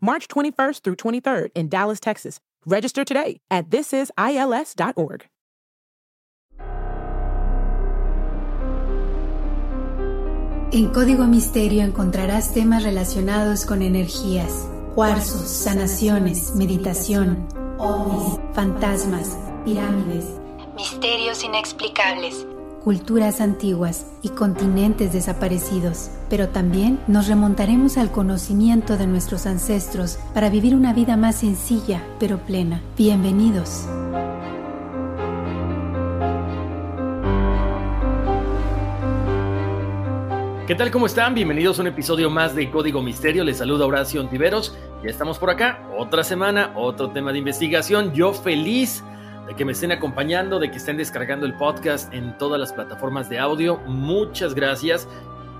March 21st through 23rd in Dallas, Texas. Register today at thisisils.org. En Código Misterio encontrarás temas relacionados con energías, cuarzos, sanaciones, meditación, ovnis, fantasmas, pirámides, misterios inexplicables, culturas antiguas y continentes desaparecidos. Pero también nos remontaremos al conocimiento de nuestros ancestros para vivir una vida más sencilla pero plena. Bienvenidos. ¿Qué tal? ¿Cómo están? Bienvenidos a un episodio más de Código Misterio. Les saluda Horacio Ontiveros. Ya estamos por acá. Otra semana, otro tema de investigación. Yo feliz de que me estén acompañando, de que estén descargando el podcast en todas las plataformas de audio. Muchas gracias.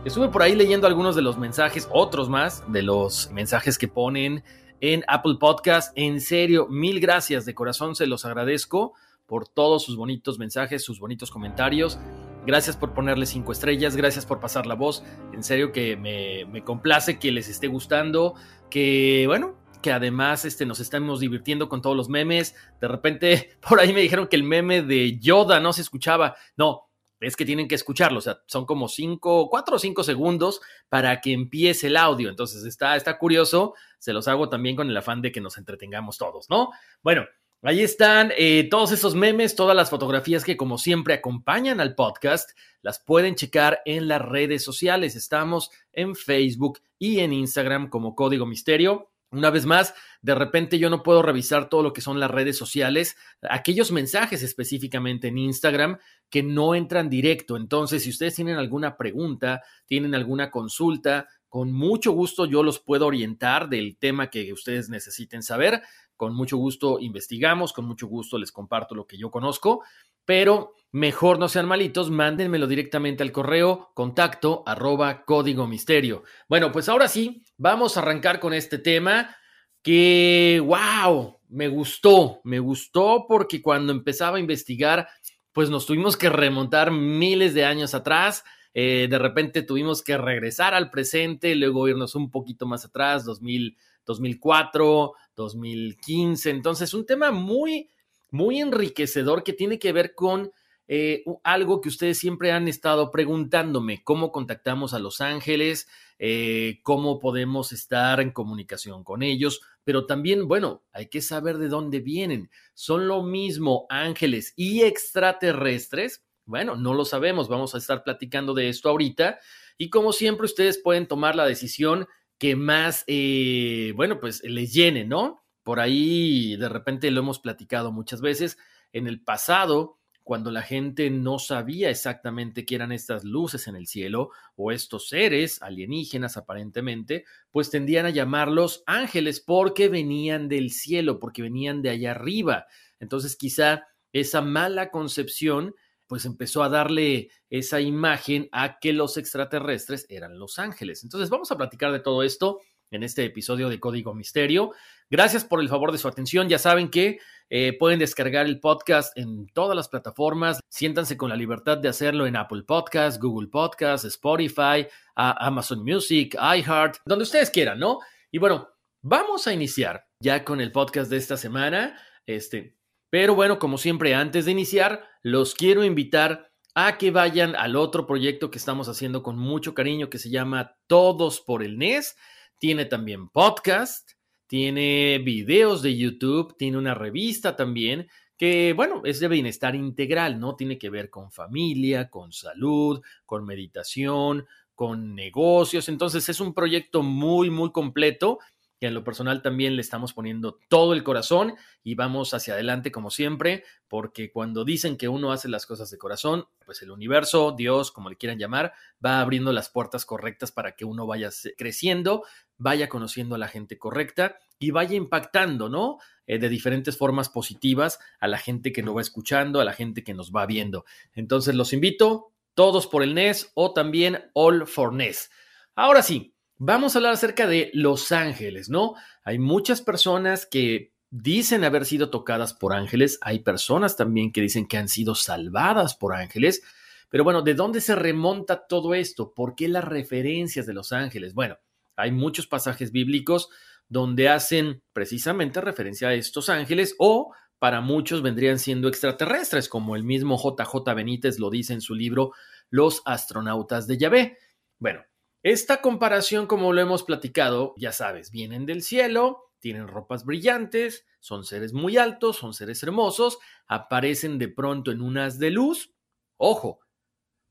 Estuve por ahí leyendo algunos de los mensajes, otros más, de los mensajes que ponen en Apple Podcast. En serio, mil gracias de corazón, se los agradezco por todos sus bonitos mensajes, sus bonitos comentarios. Gracias por ponerle cinco estrellas, gracias por pasar la voz. En serio que me, complace que les esté gustando, que bueno, que además este, nos estamos divirtiendo con todos los memes. De repente por ahí me dijeron que el meme de Yoda no se escuchaba. No, es que tienen que escucharlo, o sea, son como cinco, cuatro o cinco segundos para que empiece el audio. Entonces está, está curioso, se los hago también con el afán de que nos entretengamos todos, ¿no? Bueno, Ahí están eh, todos esos memes, todas las fotografías que como siempre acompañan al podcast, las pueden checar en las redes sociales. Estamos en Facebook y en Instagram como Código Misterio. Una vez más, de repente yo no puedo revisar todo lo que son las redes sociales, aquellos mensajes específicamente en Instagram que no entran directo. Entonces, si ustedes tienen alguna pregunta, tienen alguna consulta, con mucho gusto yo los puedo orientar del tema que ustedes necesiten saber con mucho gusto investigamos, con mucho gusto les comparto lo que yo conozco, pero mejor no sean malitos, mándenmelo directamente al correo contacto arroba código misterio. Bueno, pues ahora sí, vamos a arrancar con este tema que, wow, me gustó, me gustó porque cuando empezaba a investigar, pues nos tuvimos que remontar miles de años atrás. Eh, de repente tuvimos que regresar al presente, luego irnos un poquito más atrás, 2000, 2004, 2015. Entonces, un tema muy, muy enriquecedor que tiene que ver con eh, algo que ustedes siempre han estado preguntándome, cómo contactamos a los ángeles, eh, cómo podemos estar en comunicación con ellos, pero también, bueno, hay que saber de dónde vienen. ¿Son lo mismo ángeles y extraterrestres? Bueno, no lo sabemos, vamos a estar platicando de esto ahorita y como siempre ustedes pueden tomar la decisión que más, eh, bueno, pues les llene, ¿no? Por ahí de repente lo hemos platicado muchas veces. En el pasado, cuando la gente no sabía exactamente qué eran estas luces en el cielo o estos seres alienígenas aparentemente, pues tendían a llamarlos ángeles porque venían del cielo, porque venían de allá arriba. Entonces quizá esa mala concepción pues empezó a darle esa imagen a que los extraterrestres eran los ángeles. Entonces vamos a platicar de todo esto en este episodio de Código Misterio. Gracias por el favor de su atención. Ya saben que eh, pueden descargar el podcast en todas las plataformas. Siéntanse con la libertad de hacerlo en Apple Podcasts, Google Podcasts, Spotify, Amazon Music, iHeart, donde ustedes quieran, ¿no? Y bueno, vamos a iniciar ya con el podcast de esta semana. Este, pero bueno, como siempre, antes de iniciar, los quiero invitar a que vayan al otro proyecto que estamos haciendo con mucho cariño que se llama Todos por el NES. Tiene también podcast, tiene videos de YouTube, tiene una revista también que, bueno, es de bienestar integral, ¿no? Tiene que ver con familia, con salud, con meditación, con negocios. Entonces es un proyecto muy, muy completo que en lo personal también le estamos poniendo todo el corazón y vamos hacia adelante como siempre, porque cuando dicen que uno hace las cosas de corazón, pues el universo, Dios, como le quieran llamar, va abriendo las puertas correctas para que uno vaya creciendo, vaya conociendo a la gente correcta y vaya impactando, ¿no? Eh, de diferentes formas positivas a la gente que nos va escuchando, a la gente que nos va viendo. Entonces los invito, todos por el NES o también All for NES. Ahora sí, Vamos a hablar acerca de los ángeles, ¿no? Hay muchas personas que dicen haber sido tocadas por ángeles, hay personas también que dicen que han sido salvadas por ángeles, pero bueno, ¿de dónde se remonta todo esto? ¿Por qué las referencias de los ángeles? Bueno, hay muchos pasajes bíblicos donde hacen precisamente referencia a estos ángeles o para muchos vendrían siendo extraterrestres, como el mismo JJ Benítez lo dice en su libro Los astronautas de Yahvé. Bueno, esta comparación, como lo hemos platicado, ya sabes, vienen del cielo, tienen ropas brillantes, son seres muy altos, son seres hermosos, aparecen de pronto en unas de luz. Ojo,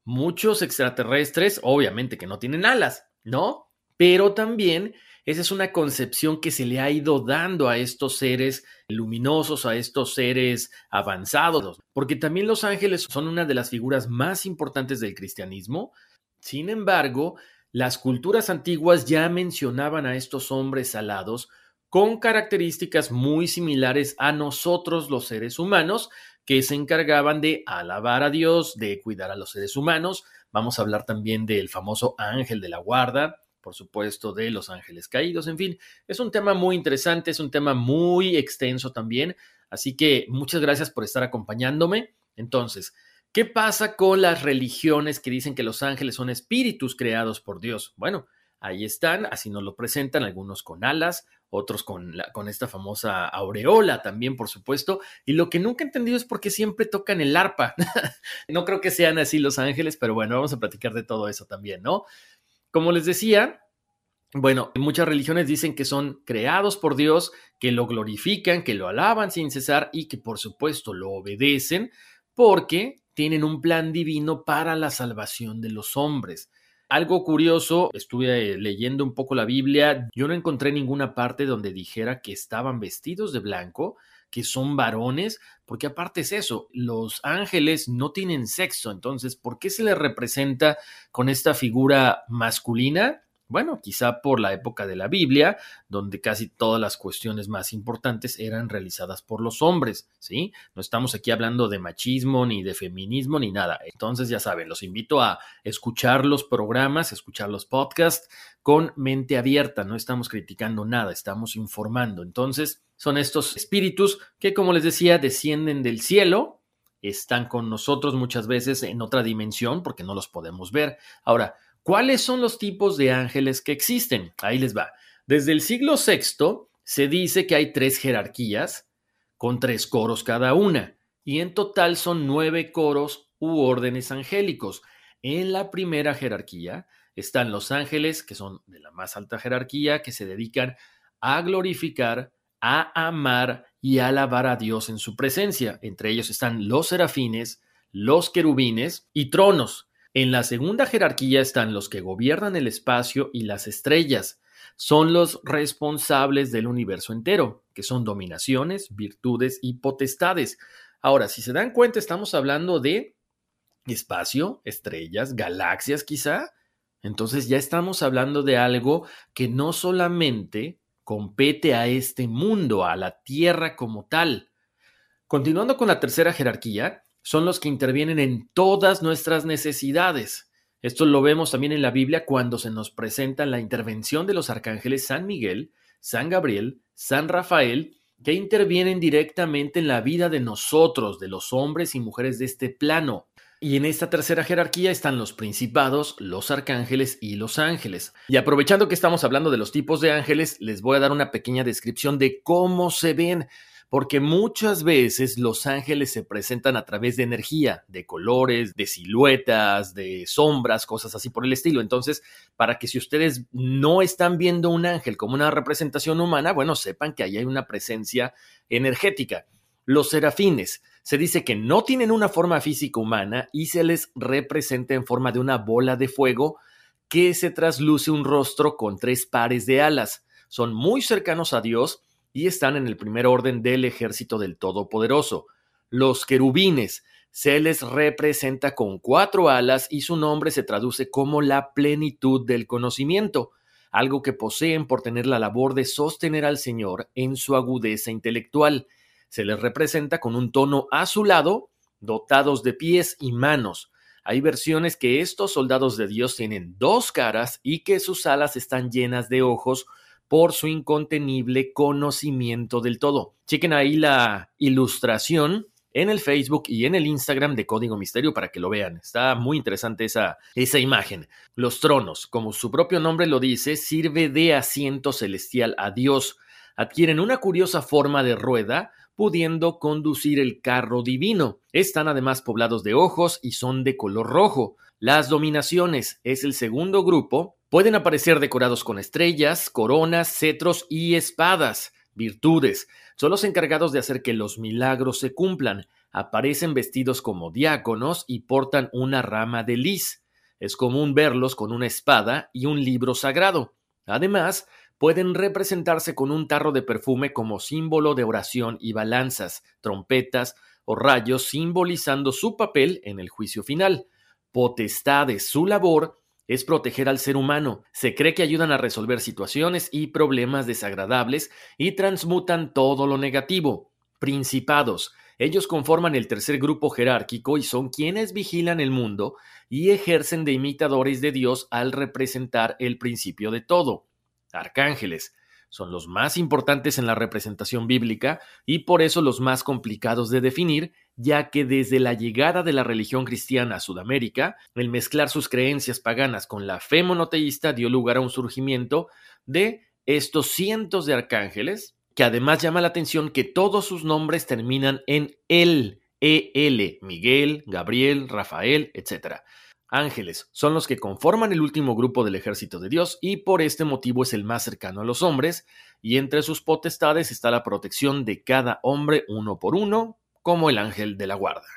muchos extraterrestres, obviamente que no tienen alas, ¿no? Pero también esa es una concepción que se le ha ido dando a estos seres luminosos, a estos seres avanzados, porque también los ángeles son una de las figuras más importantes del cristianismo. Sin embargo, las culturas antiguas ya mencionaban a estos hombres alados con características muy similares a nosotros los seres humanos, que se encargaban de alabar a Dios, de cuidar a los seres humanos. Vamos a hablar también del famoso ángel de la guarda, por supuesto, de los ángeles caídos, en fin, es un tema muy interesante, es un tema muy extenso también, así que muchas gracias por estar acompañándome. Entonces, ¿Qué pasa con las religiones que dicen que los ángeles son espíritus creados por Dios? Bueno, ahí están, así nos lo presentan, algunos con alas, otros con, con esta famosa aureola también, por supuesto. Y lo que nunca he entendido es por qué siempre tocan el arpa. no creo que sean así los ángeles, pero bueno, vamos a platicar de todo eso también, ¿no? Como les decía, bueno, muchas religiones dicen que son creados por Dios, que lo glorifican, que lo alaban sin cesar y que por supuesto lo obedecen porque tienen un plan divino para la salvación de los hombres. Algo curioso, estuve eh, leyendo un poco la Biblia, yo no encontré ninguna parte donde dijera que estaban vestidos de blanco, que son varones, porque aparte es eso, los ángeles no tienen sexo, entonces, ¿por qué se les representa con esta figura masculina? Bueno, quizá por la época de la Biblia, donde casi todas las cuestiones más importantes eran realizadas por los hombres, ¿sí? No estamos aquí hablando de machismo, ni de feminismo, ni nada. Entonces, ya saben, los invito a escuchar los programas, escuchar los podcasts con mente abierta. No estamos criticando nada, estamos informando. Entonces, son estos espíritus que, como les decía, descienden del cielo, están con nosotros muchas veces en otra dimensión porque no los podemos ver. Ahora, ¿Cuáles son los tipos de ángeles que existen? Ahí les va. Desde el siglo VI se dice que hay tres jerarquías con tres coros cada una, y en total son nueve coros u órdenes angélicos. En la primera jerarquía están los ángeles, que son de la más alta jerarquía, que se dedican a glorificar, a amar y a alabar a Dios en su presencia. Entre ellos están los serafines, los querubines y tronos. En la segunda jerarquía están los que gobiernan el espacio y las estrellas. Son los responsables del universo entero, que son dominaciones, virtudes y potestades. Ahora, si se dan cuenta, estamos hablando de espacio, estrellas, galaxias quizá. Entonces ya estamos hablando de algo que no solamente compete a este mundo, a la Tierra como tal. Continuando con la tercera jerarquía, son los que intervienen en todas nuestras necesidades. Esto lo vemos también en la Biblia cuando se nos presenta la intervención de los arcángeles San Miguel, San Gabriel, San Rafael, que intervienen directamente en la vida de nosotros, de los hombres y mujeres de este plano. Y en esta tercera jerarquía están los principados, los arcángeles y los ángeles. Y aprovechando que estamos hablando de los tipos de ángeles, les voy a dar una pequeña descripción de cómo se ven porque muchas veces los ángeles se presentan a través de energía, de colores, de siluetas, de sombras, cosas así por el estilo. Entonces, para que si ustedes no están viendo un ángel como una representación humana, bueno, sepan que ahí hay una presencia energética. Los serafines. Se dice que no tienen una forma física humana y se les representa en forma de una bola de fuego que se trasluce un rostro con tres pares de alas. Son muy cercanos a Dios y están en el primer orden del ejército del Todopoderoso. Los querubines se les representa con cuatro alas y su nombre se traduce como la plenitud del conocimiento, algo que poseen por tener la labor de sostener al Señor en su agudeza intelectual. Se les representa con un tono azulado, dotados de pies y manos. Hay versiones que estos soldados de Dios tienen dos caras y que sus alas están llenas de ojos por su incontenible conocimiento del todo. Chequen ahí la ilustración en el Facebook y en el Instagram de Código Misterio para que lo vean. Está muy interesante esa, esa imagen. Los tronos, como su propio nombre lo dice, sirve de asiento celestial a Dios. Adquieren una curiosa forma de rueda, pudiendo conducir el carro divino. Están además poblados de ojos y son de color rojo. Las dominaciones es el segundo grupo. Pueden aparecer decorados con estrellas, coronas, cetros y espadas virtudes, son los encargados de hacer que los milagros se cumplan. Aparecen vestidos como diáconos y portan una rama de lis. Es común verlos con una espada y un libro sagrado. Además, pueden representarse con un tarro de perfume como símbolo de oración y balanzas, trompetas o rayos simbolizando su papel en el juicio final. Potestades, su labor es proteger al ser humano. Se cree que ayudan a resolver situaciones y problemas desagradables y transmutan todo lo negativo. Principados. Ellos conforman el tercer grupo jerárquico y son quienes vigilan el mundo y ejercen de imitadores de Dios al representar el principio de todo. Arcángeles son los más importantes en la representación bíblica y por eso los más complicados de definir, ya que desde la llegada de la religión cristiana a Sudamérica, el mezclar sus creencias paganas con la fe monoteísta dio lugar a un surgimiento de estos cientos de arcángeles, que además llama la atención que todos sus nombres terminan en el, EL, Miguel, Gabriel, Rafael, etc. Ángeles son los que conforman el último grupo del ejército de Dios y por este motivo es el más cercano a los hombres, y entre sus potestades está la protección de cada hombre uno por uno, como el ángel de la guarda.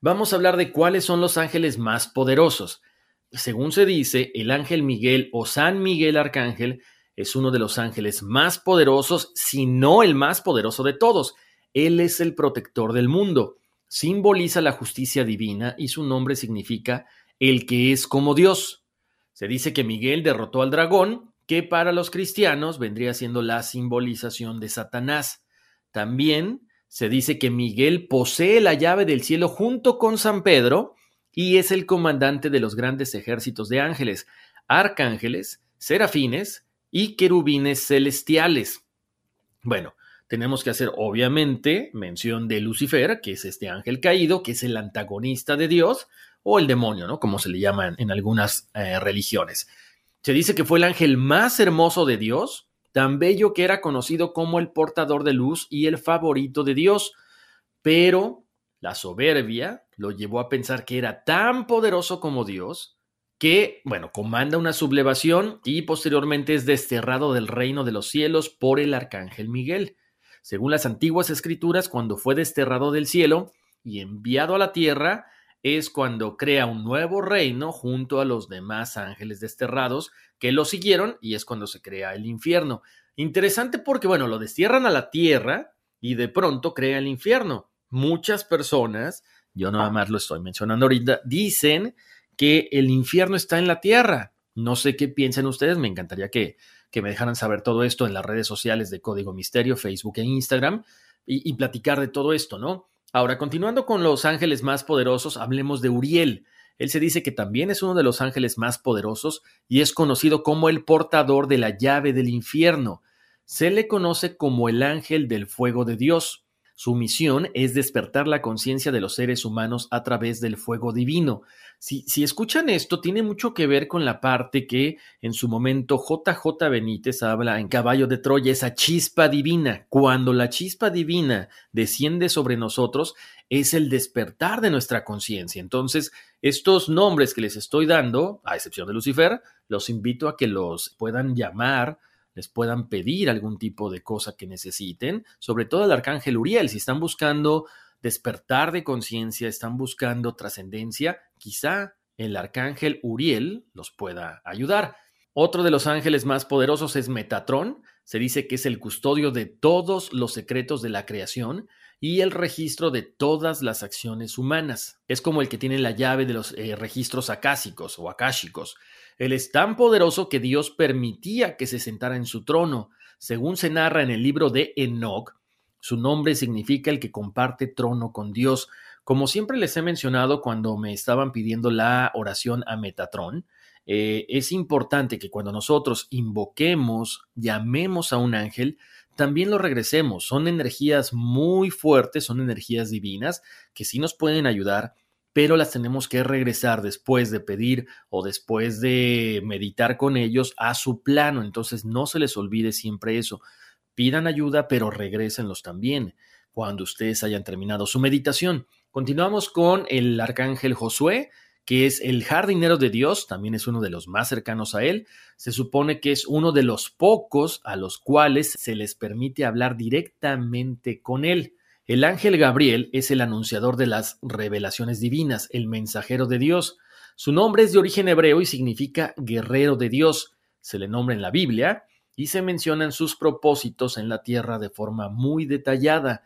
Vamos a hablar de cuáles son los ángeles más poderosos. Según se dice, el ángel Miguel o San Miguel Arcángel es uno de los ángeles más poderosos, si no el más poderoso de todos. Él es el protector del mundo, simboliza la justicia divina y su nombre significa el que es como Dios. Se dice que Miguel derrotó al dragón, que para los cristianos vendría siendo la simbolización de Satanás. También se dice que Miguel posee la llave del cielo junto con San Pedro y es el comandante de los grandes ejércitos de ángeles, arcángeles, serafines y querubines celestiales. Bueno, tenemos que hacer obviamente mención de Lucifer, que es este ángel caído, que es el antagonista de Dios, o el demonio, ¿no? Como se le llama en, algunas eh, religiones. Se dice que fue el ángel más hermoso de Dios, tan bello que era conocido como el portador de luz y el favorito de Dios, pero la soberbia lo llevó a pensar que era tan poderoso como Dios que, bueno, comanda una sublevación y posteriormente es desterrado del reino de los cielos por el arcángel Miguel. Según las antiguas escrituras, cuando fue desterrado del cielo y enviado a la tierra, es cuando crea un nuevo reino junto a los demás ángeles desterrados que lo siguieron y es cuando se crea el infierno. Interesante porque, bueno, lo destierran a la tierra y de pronto crea el infierno. Muchas personas, yo nada más lo estoy mencionando ahorita, dicen que el infierno está en la tierra. No sé qué piensan ustedes, me encantaría que, que me dejaran saber todo esto en las redes sociales de Código Misterio, Facebook e Instagram, y, y platicar de todo esto, ¿no? Ahora, continuando con los ángeles más poderosos, hablemos de Uriel. Él se dice que también es uno de los ángeles más poderosos y es conocido como el portador de la llave del infierno. Se le conoce como el ángel del fuego de Dios. Su misión es despertar la conciencia de los seres humanos a través del fuego divino. Si, escuchan esto, tiene mucho que ver con la parte que en su momento JJ Benítez habla en Caballo de Troya, esa chispa divina. Cuando la chispa divina desciende sobre nosotros, es el despertar de nuestra conciencia. Entonces, estos nombres que les estoy dando, a excepción de Lucifer, los invito a que los puedan llamar les puedan pedir algún tipo de cosa que necesiten, sobre todo el arcángel Uriel, si están buscando despertar de conciencia, están buscando trascendencia, quizá el arcángel Uriel los pueda ayudar. Otro de los ángeles más poderosos es Metatrón, se dice que es el custodio de todos los secretos de la creación y el registro de todas las acciones humanas. Es como el que tiene la llave de los eh, registros acásicos o akáshicos. Él es tan poderoso que Dios permitía que se sentara en su trono. Según se narra en el libro de Enoch, su nombre significa el que comparte trono con Dios. Como siempre les he mencionado cuando me estaban pidiendo la oración a Metatrón, eh, es importante que cuando nosotros invoquemos, llamemos a un ángel, también lo regresemos. Son energías muy fuertes, son energías divinas que sí nos pueden ayudar, pero las tenemos que regresar después de pedir o después de meditar con ellos a su plano. Entonces no se les olvide siempre eso. Pidan ayuda, pero regrésenlos también cuando ustedes hayan terminado su meditación. Continuamos con el arcángel Josué que es el jardinero de Dios, también es uno de los más cercanos a él. Se supone que es uno de los pocos a los cuales se les permite hablar directamente con él. El ángel Gabriel es el anunciador de las revelaciones divinas, el mensajero de Dios. Su nombre es de origen hebreo y significa guerrero de Dios. Se le nombra en la Biblia y se mencionan sus propósitos en la tierra de forma muy detallada.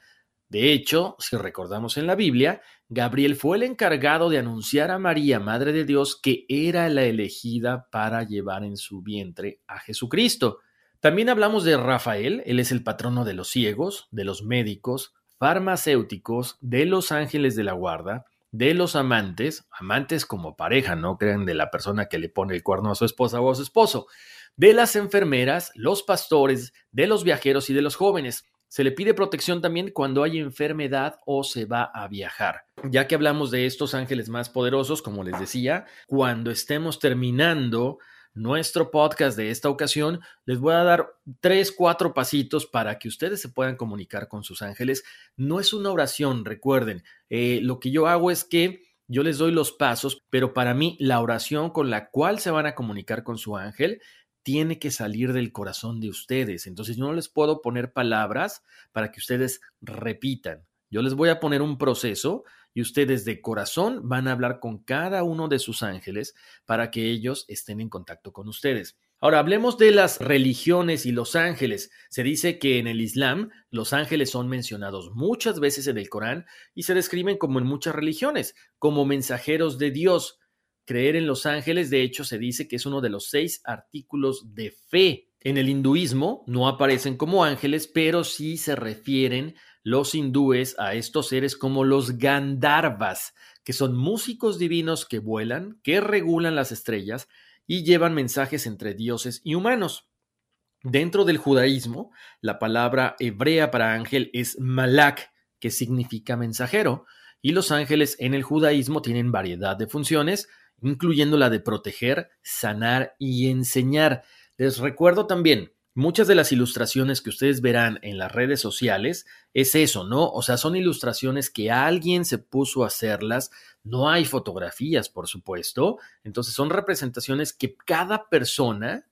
De hecho, si recordamos en la Biblia, Gabriel fue el encargado de anunciar a María, Madre de Dios, que era la elegida para llevar en su vientre a Jesucristo. También hablamos de Rafael, él es el patrono de los ciegos, de los médicos, farmacéuticos, de los ángeles de la guarda, de los amantes, amantes como pareja, no crean de la persona que le pone el cuerno a su esposa o a su esposo, de las enfermeras, los pastores, de los viajeros y de los jóvenes. Se le pide protección también cuando hay enfermedad o se va a viajar. Ya que hablamos de estos ángeles más poderosos, como les decía, cuando estemos terminando nuestro podcast de esta ocasión, les voy a dar tres, cuatro pasitos para que ustedes se puedan comunicar con sus ángeles. No es una oración, recuerden, eh, lo que yo hago es que yo les doy los pasos, pero para mí la oración con la cual se van a comunicar con su ángel tiene que salir del corazón de ustedes. Entonces yo no les puedo poner palabras para que ustedes repitan. Yo les voy a poner un proceso y ustedes de corazón van a hablar con cada uno de sus ángeles para que ellos estén en contacto con ustedes. Ahora hablemos de las religiones y los ángeles. Se dice que en el Islam los ángeles son mencionados muchas veces en el Corán y se describen como en muchas religiones, como mensajeros de Dios. Creer en los ángeles, de hecho, se dice que es uno de los seis artículos de fe. En el hinduismo no aparecen como ángeles, pero sí se refieren los hindúes a estos seres como los Gandharvas, que son músicos divinos que vuelan, que regulan las estrellas y llevan mensajes entre dioses y humanos. Dentro del judaísmo, la palabra hebrea para ángel es malak, que significa mensajero, y los ángeles en el judaísmo tienen variedad de funciones, incluyendo la de proteger, sanar y enseñar. Les recuerdo también, muchas de las ilustraciones que ustedes verán en las redes sociales es eso, ¿no? O sea, son ilustraciones que alguien se puso a hacerlas, no hay fotografías, por supuesto, entonces son representaciones que cada persona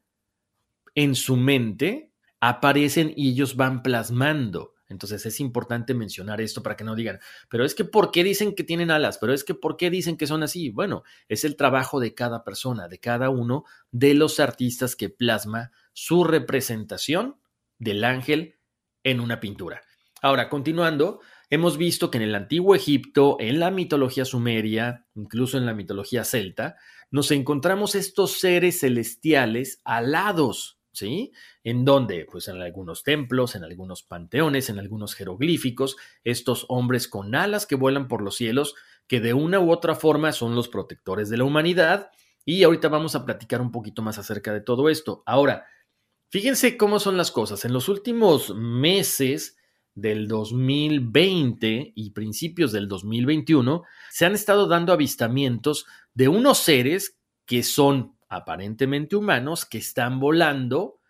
en su mente aparecen y ellos van plasmando. Entonces es importante mencionar esto para que no digan, pero es que ¿por qué dicen que tienen alas? Pero es que ¿por qué dicen que son así? Bueno, es el trabajo de cada persona, de cada uno de los artistas que plasma su representación del ángel en una pintura. Ahora, continuando, hemos visto que en el antiguo Egipto, en la mitología sumeria, incluso en la mitología celta, nos encontramos estos seres celestiales alados ¿sí? ¿En dónde? Pues en algunos templos, en algunos panteones, en algunos jeroglíficos, estos hombres con alas que vuelan por los cielos, que de una u otra forma son los protectores de la humanidad. Y ahorita vamos a platicar un poquito más acerca de todo esto. Ahora, fíjense cómo son las cosas. En los últimos meses del 2020 y principios del 2021, se han estado dando avistamientos de unos seres que son aparentemente humanos que están volando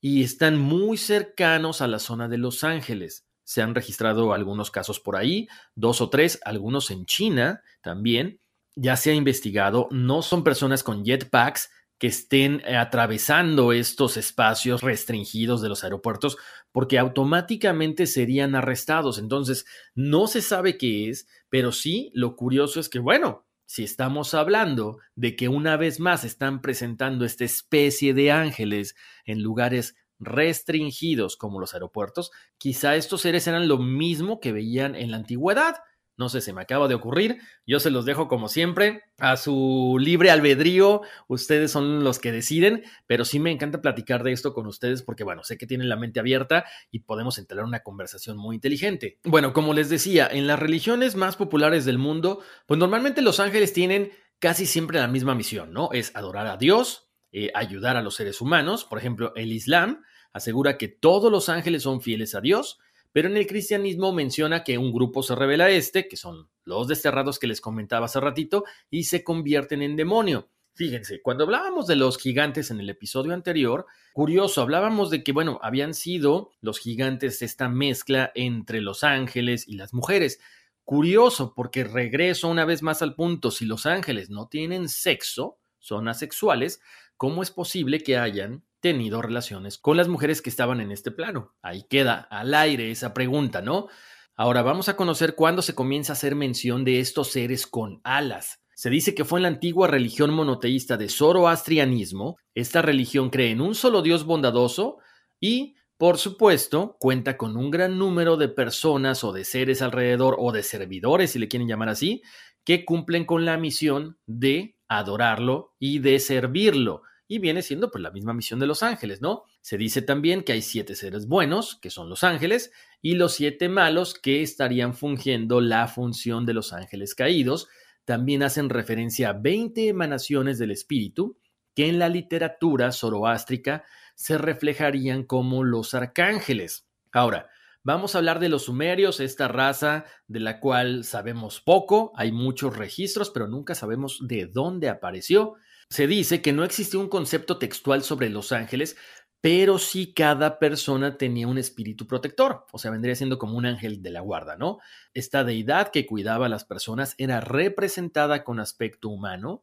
y están muy cercanos a la zona de Los Ángeles. Se han registrado algunos casos por ahí, dos o tres, algunos en China también. Ya se ha investigado, no son personas con jetpacks que estén atravesando estos espacios restringidos de los aeropuertos porque automáticamente serían arrestados. Entonces, no se sabe qué es, pero sí lo curioso es que, bueno, si estamos hablando de que una vez más están presentando esta especie de ángeles en lugares restringidos como los aeropuertos, quizá estos seres eran lo mismo que veían en la antigüedad. No sé, se me acaba de ocurrir. Yo se los dejo como siempre a su libre albedrío. Ustedes son los que deciden, pero sí me encanta platicar de esto con ustedes porque, bueno, sé que tienen la mente abierta y podemos entrar una conversación muy inteligente. Bueno, como les decía, en las religiones más populares del mundo, pues normalmente los ángeles tienen casi siempre la misma misión, ¿no? Es adorar a Dios, eh, ayudar a los seres humanos. Por ejemplo, el Islam asegura que todos los ángeles son fieles a Dios pero en el cristianismo menciona que un grupo se revela este, que son los desterrados que les comentaba hace ratito, y se convierten en demonio. Fíjense, cuando hablábamos de los gigantes en el episodio anterior, curioso, hablábamos de que, bueno, habían sido los gigantes esta mezcla entre los ángeles y las mujeres. Curioso, porque regreso una vez más al punto, si los ángeles no tienen sexo, son asexuales, ¿cómo es posible que hayan tenido relaciones con las mujeres que estaban en este plano. Ahí queda al aire esa pregunta, ¿no? Ahora vamos a conocer cuándo se comienza a hacer mención de estos seres con alas. Se dice que fue en la antigua religión monoteísta de zoroastrianismo. Esta religión cree en un solo Dios bondadoso y, por supuesto, cuenta con un gran número de personas o de seres alrededor o de servidores, si le quieren llamar así, que cumplen con la misión de adorarlo y de servirlo y viene siendo pues la misma misión de los ángeles, ¿no? Se dice también que hay siete seres buenos, que son los ángeles, y los siete malos que estarían fungiendo la función de los ángeles caídos. También hacen referencia a 20 emanaciones del espíritu que en la literatura zoroástrica se reflejarían como los arcángeles. Ahora, vamos a hablar de los sumerios, esta raza de la cual sabemos poco, hay muchos registros, pero nunca sabemos de dónde apareció. Se dice que no existía un concepto textual sobre los ángeles, pero sí cada persona tenía un espíritu protector, o sea, vendría siendo como un ángel de la guarda, ¿no? Esta deidad que cuidaba a las personas era representada con aspecto humano,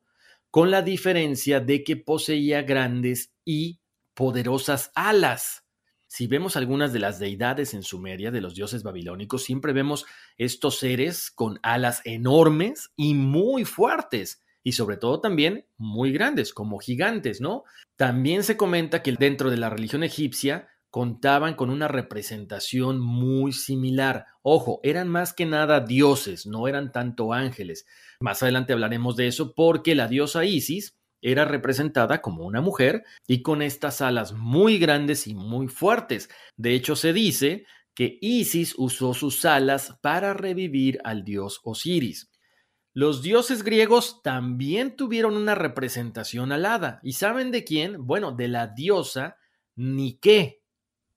con la diferencia de que poseía grandes y poderosas alas. Si vemos algunas de las deidades en Sumeria de los dioses babilónicos, siempre vemos estos seres con alas enormes y muy fuertes y sobre todo también muy grandes, como gigantes, ¿no? También se comenta que dentro de la religión egipcia contaban con una representación muy similar. Ojo, eran más que nada dioses, no eran tanto ángeles. Más adelante hablaremos de eso porque la diosa Isis era representada como una mujer y con estas alas muy grandes y muy fuertes. De hecho, se dice que Isis usó sus alas para revivir al dios Osiris. Los dioses griegos también tuvieron una representación alada. ¿Y saben de quién? Bueno, de la diosa Nike.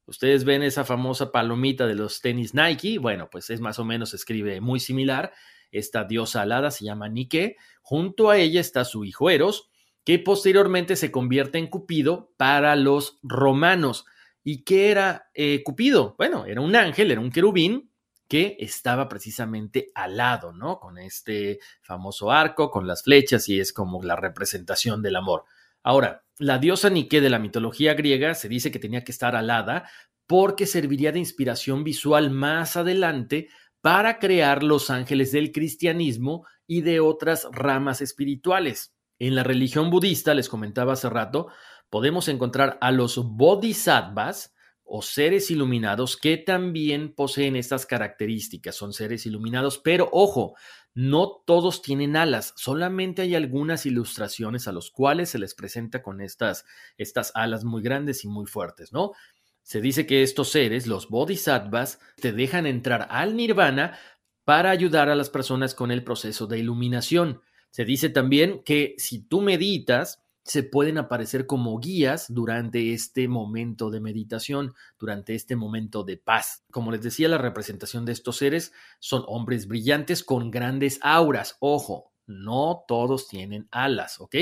Ustedes ven esa famosa palomita de los tenis Nike. Bueno, pues es más o menos, escribe muy similar. Esta diosa alada se llama Nike. Junto a ella está su hijo Eros, que posteriormente se convierte en Cupido para los romanos. ¿Y qué era eh, Cupido? Bueno, era un ángel, era un querubín que estaba precisamente al lado, ¿no? Con este famoso arco, con las flechas y es como la representación del amor. Ahora, la diosa Nike de la mitología griega se dice que tenía que estar alada porque serviría de inspiración visual más adelante para crear los ángeles del cristianismo y de otras ramas espirituales. En la religión budista, les comentaba hace rato, podemos encontrar a los bodhisattvas, o seres iluminados que también poseen estas características, son seres iluminados, pero ojo, no todos tienen alas, solamente hay algunas ilustraciones a los cuales se les presenta con estas, estas alas muy grandes y muy fuertes, ¿no? Se dice que estos seres, los bodhisattvas, te dejan entrar al nirvana para ayudar a las personas con el proceso de iluminación. Se dice también que si tú meditas, se pueden aparecer como guías durante este momento de meditación, durante este momento de paz. Como les decía, la representación de estos seres son hombres brillantes con grandes auras. Ojo, no todos tienen alas, ¿ok?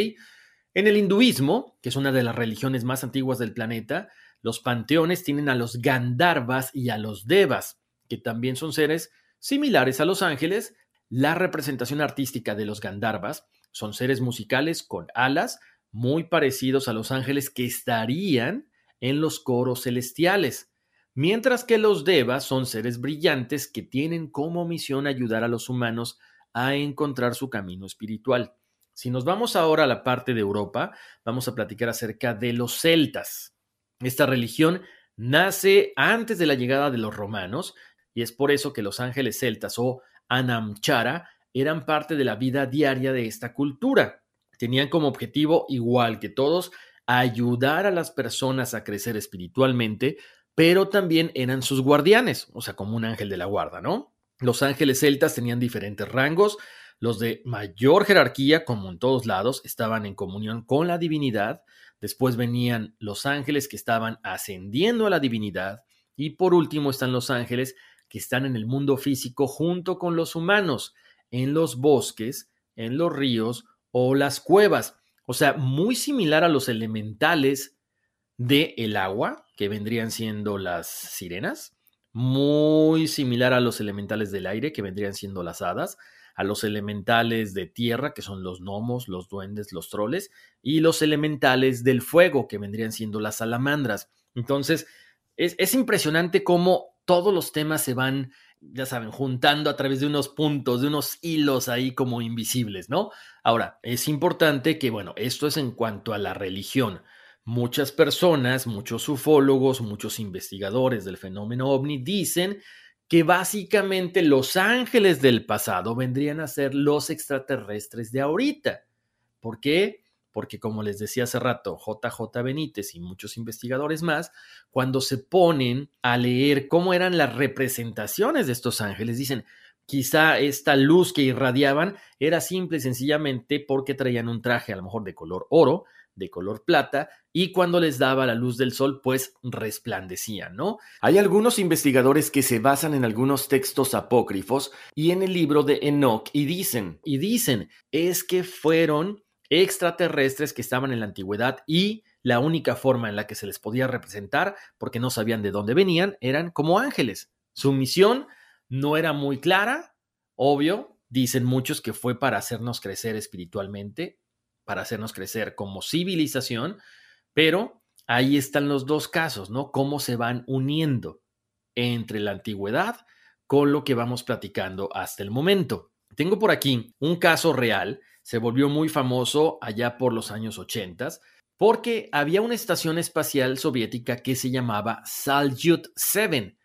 En el hinduismo, que es una de las religiones más antiguas del planeta, los panteones tienen a los Gandharvas y a los Devas, que también son seres similares a los ángeles. La representación artística de los Gandharvas son seres musicales con alas, muy parecidos a los ángeles que estarían en los coros celestiales, mientras que los devas son seres brillantes que tienen como misión ayudar a los humanos a encontrar su camino espiritual. Si nos vamos ahora a la parte de Europa, vamos a platicar acerca de los celtas. Esta religión nace antes de la llegada de los romanos y es por eso que los ángeles celtas o Anamchara eran parte de la vida diaria de esta cultura. Tenían como objetivo, igual que todos, ayudar a las personas a crecer espiritualmente, pero también eran sus guardianes, o sea, como un ángel de la guarda, ¿no? Los ángeles celtas tenían diferentes rangos, los de mayor jerarquía, como en todos lados, estaban en comunión con la divinidad, después venían los ángeles que estaban ascendiendo a la divinidad, y por último están los ángeles que están en el mundo físico junto con los humanos, en los bosques, en los ríos o las cuevas. O sea, muy similar a los elementales del el agua, que vendrían siendo las sirenas, muy similar a los elementales del aire, que vendrían siendo las hadas, a los elementales de tierra, que son los gnomos, los duendes, los troles, y los elementales del fuego, que vendrían siendo las salamandras. Entonces, es, es impresionante cómo todos los temas se van ya saben, juntando a través de unos puntos, de unos hilos ahí como invisibles, ¿no? Ahora, es importante que, bueno, esto es en cuanto a la religión. Muchas personas, muchos ufólogos, muchos investigadores del fenómeno ovni dicen que básicamente los ángeles del pasado vendrían a ser los extraterrestres de ahorita. ¿Por qué? Porque como les decía hace rato, JJ Benítez y muchos investigadores más, cuando se ponen a leer cómo eran las representaciones de estos ángeles, dicen, quizá esta luz que irradiaban era simple y sencillamente porque traían un traje a lo mejor de color oro, de color plata, y cuando les daba la luz del sol, pues resplandecían, ¿no? Hay algunos investigadores que se basan en algunos textos apócrifos y en el libro de Enoch y dicen, y dicen, es que fueron extraterrestres que estaban en la antigüedad y la única forma en la que se les podía representar, porque no sabían de dónde venían, eran como ángeles. Su misión no era muy clara, obvio, dicen muchos que fue para hacernos crecer espiritualmente, para hacernos crecer como civilización, pero ahí están los dos casos, ¿no? Cómo se van uniendo entre la antigüedad con lo que vamos platicando hasta el momento. Tengo por aquí un caso real se volvió muy famoso allá por los años 80 porque había una estación espacial soviética que se llamaba Salyut 7.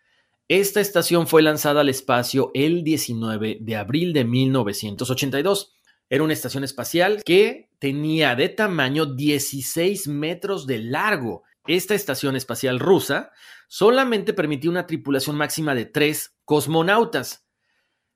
Esta estación fue lanzada al espacio el 19 de abril de 1982. Era una estación espacial que tenía de tamaño 16 metros de largo. Esta estación espacial rusa solamente permitía una tripulación máxima de tres cosmonautas.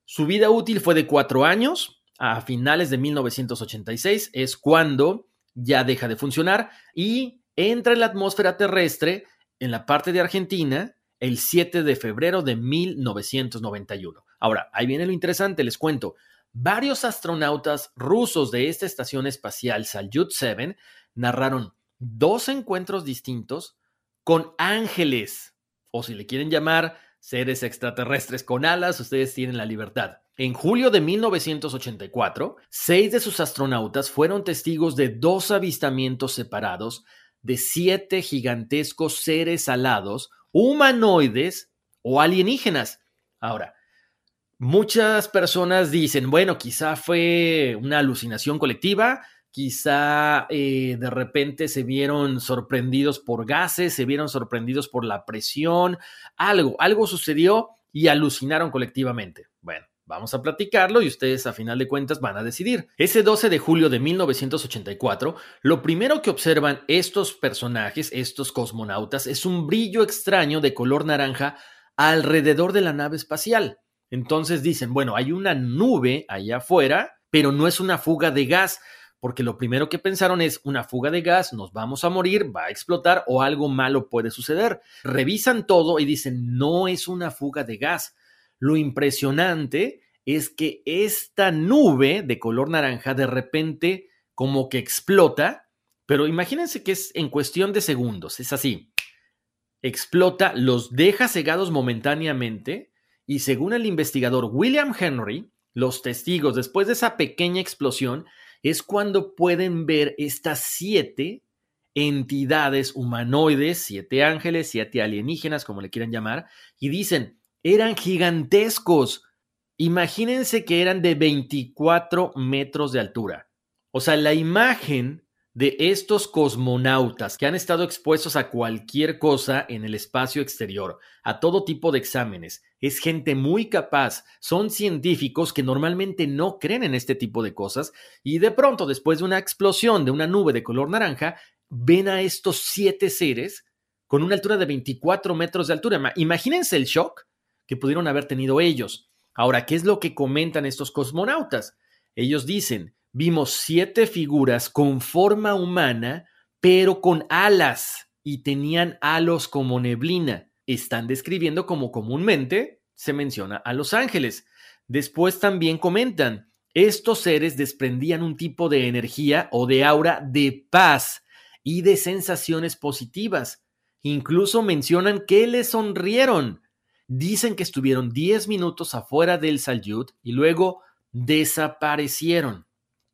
Su vida útil fue de cuatro años, a finales de 1986 es cuando ya deja de funcionar y entra en la atmósfera terrestre en la parte de Argentina el 7 de febrero de 1991. Ahora, ahí viene lo interesante, les cuento. Varios astronautas rusos de esta estación espacial Salyut 7 narraron dos encuentros distintos con ángeles, o si le quieren llamar seres extraterrestres con alas, ustedes tienen la libertad. En julio de 1984, seis de sus astronautas fueron testigos de dos avistamientos separados de siete gigantescos seres alados, humanoides o alienígenas. Ahora, muchas personas dicen, bueno, quizá fue una alucinación colectiva, quizá eh, de repente se vieron sorprendidos por gases, se vieron sorprendidos por la presión, algo, algo sucedió y alucinaron colectivamente. Bueno, Vamos a platicarlo y ustedes a final de cuentas van a decidir. Ese 12 de julio de 1984, lo primero que observan estos personajes, estos cosmonautas, es un brillo extraño de color naranja alrededor de la nave espacial. Entonces dicen, bueno, hay una nube allá afuera, pero no es una fuga de gas, porque lo primero que pensaron es una fuga de gas, nos vamos a morir, va a explotar o algo malo puede suceder. Revisan todo y dicen, no es una fuga de gas lo impresionante es que esta nube de color naranja de repente como que explota, pero imagínense que es en cuestión de segundos, es así. Explota, los deja cegados momentáneamente y según el investigador William Henry, los testigos después de esa pequeña explosión es cuando pueden ver estas siete entidades humanoides, siete ángeles, siete alienígenas, como le quieran llamar, y dicen, eran gigantescos. Imagínense que eran de 24 metros de altura. O sea, la imagen de estos cosmonautas que han estado expuestos a cualquier cosa en el espacio exterior, a todo tipo de exámenes. Es gente muy capaz, son científicos que normalmente no creen en este tipo de cosas y de pronto después de una explosión de una nube de color naranja, ven a estos siete seres con una altura de 24 metros de altura. Imagínense el shock que pudieron haber tenido ellos. Ahora, ¿qué es lo que comentan estos cosmonautas? Ellos dicen, vimos siete figuras con forma humana, pero con alas y tenían halos como neblina. Están describiendo como comúnmente se menciona a los ángeles. Después también comentan, estos seres desprendían un tipo de energía o de aura de paz y de sensaciones positivas. Incluso mencionan que les sonrieron. Dicen que estuvieron 10 minutos afuera del Salyut y luego desaparecieron.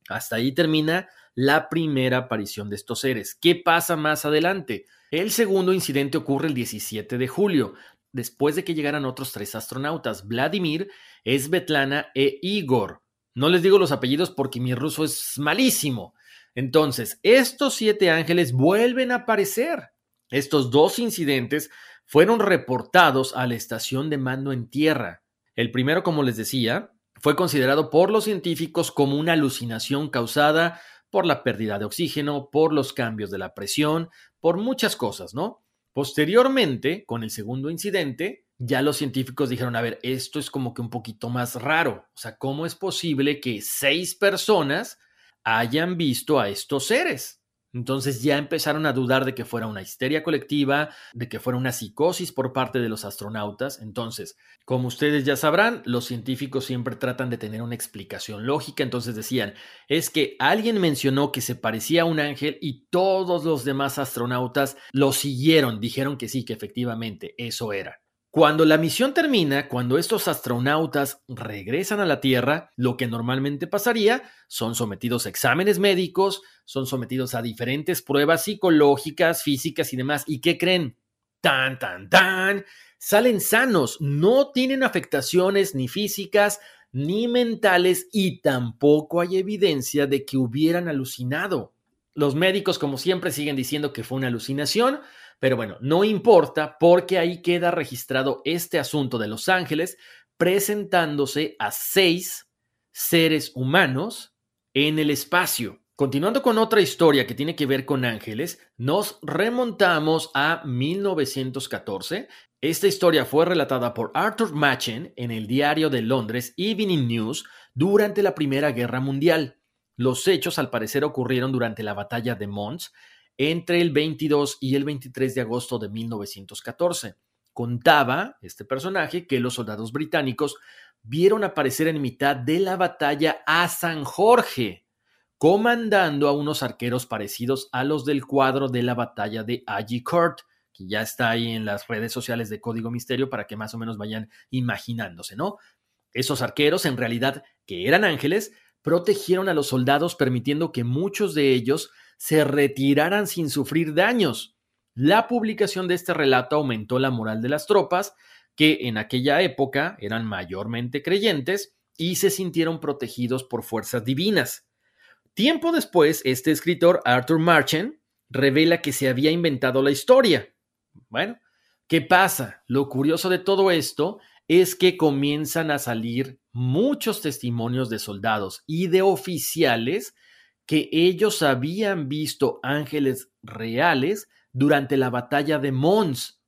Hasta ahí termina la primera aparición de estos seres. ¿Qué pasa más adelante? El segundo incidente ocurre el 17 de julio, después de que llegaran otros tres astronautas, Vladimir, Svetlana e Igor. No les digo los apellidos porque mi ruso es malísimo. Entonces, estos siete ángeles vuelven a aparecer. Estos dos incidentes fueron reportados a la estación de mando en tierra. El primero, como les decía, fue considerado por los científicos como una alucinación causada por la pérdida de oxígeno, por los cambios de la presión, por muchas cosas, ¿no? Posteriormente, con el segundo incidente, ya los científicos dijeron, a ver, esto es como que un poquito más raro. O sea, ¿cómo es posible que seis personas hayan visto a estos seres? Entonces ya empezaron a dudar de que fuera una histeria colectiva, de que fuera una psicosis por parte de los astronautas. Entonces, como ustedes ya sabrán, los científicos siempre tratan de tener una explicación lógica. Entonces decían, es que alguien mencionó que se parecía a un ángel y todos los demás astronautas lo siguieron, dijeron que sí, que efectivamente eso era. Cuando la misión termina, cuando estos astronautas regresan a la Tierra, lo que normalmente pasaría son sometidos a exámenes médicos, son sometidos a diferentes pruebas psicológicas, físicas y demás. ¿Y qué creen? Tan, tan, tan. Salen sanos, no tienen afectaciones ni físicas ni mentales y tampoco hay evidencia de que hubieran alucinado. Los médicos, como siempre, siguen diciendo que fue una alucinación, pero bueno, no importa porque ahí queda registrado este asunto de Los Ángeles presentándose a seis seres humanos en el espacio. Continuando con otra historia que tiene que ver con ángeles, nos remontamos a 1914. Esta historia fue relatada por Arthur Machen en el diario de Londres Evening News durante la Primera Guerra Mundial. Los hechos al parecer ocurrieron durante la batalla de Mons entre el 22 y el 23 de agosto de 1914. Contaba este personaje que los soldados británicos vieron aparecer en mitad de la batalla a San Jorge, comandando a unos arqueros parecidos a los del cuadro de la batalla de Agincourt, que ya está ahí en las redes sociales de Código Misterio para que más o menos vayan imaginándose, ¿no? Esos arqueros, en realidad, que eran ángeles, protegieron a los soldados permitiendo que muchos de ellos se retiraran sin sufrir daños. La publicación de este relato aumentó la moral de las tropas, que en aquella época eran mayormente creyentes y se sintieron protegidos por fuerzas divinas. Tiempo después, este escritor, Arthur Marchen, revela que se había inventado la historia. Bueno, ¿qué pasa? Lo curioso de todo esto es que comienzan a salir muchos testimonios de soldados y de oficiales que ellos habían visto ángeles reales durante la batalla de Mons.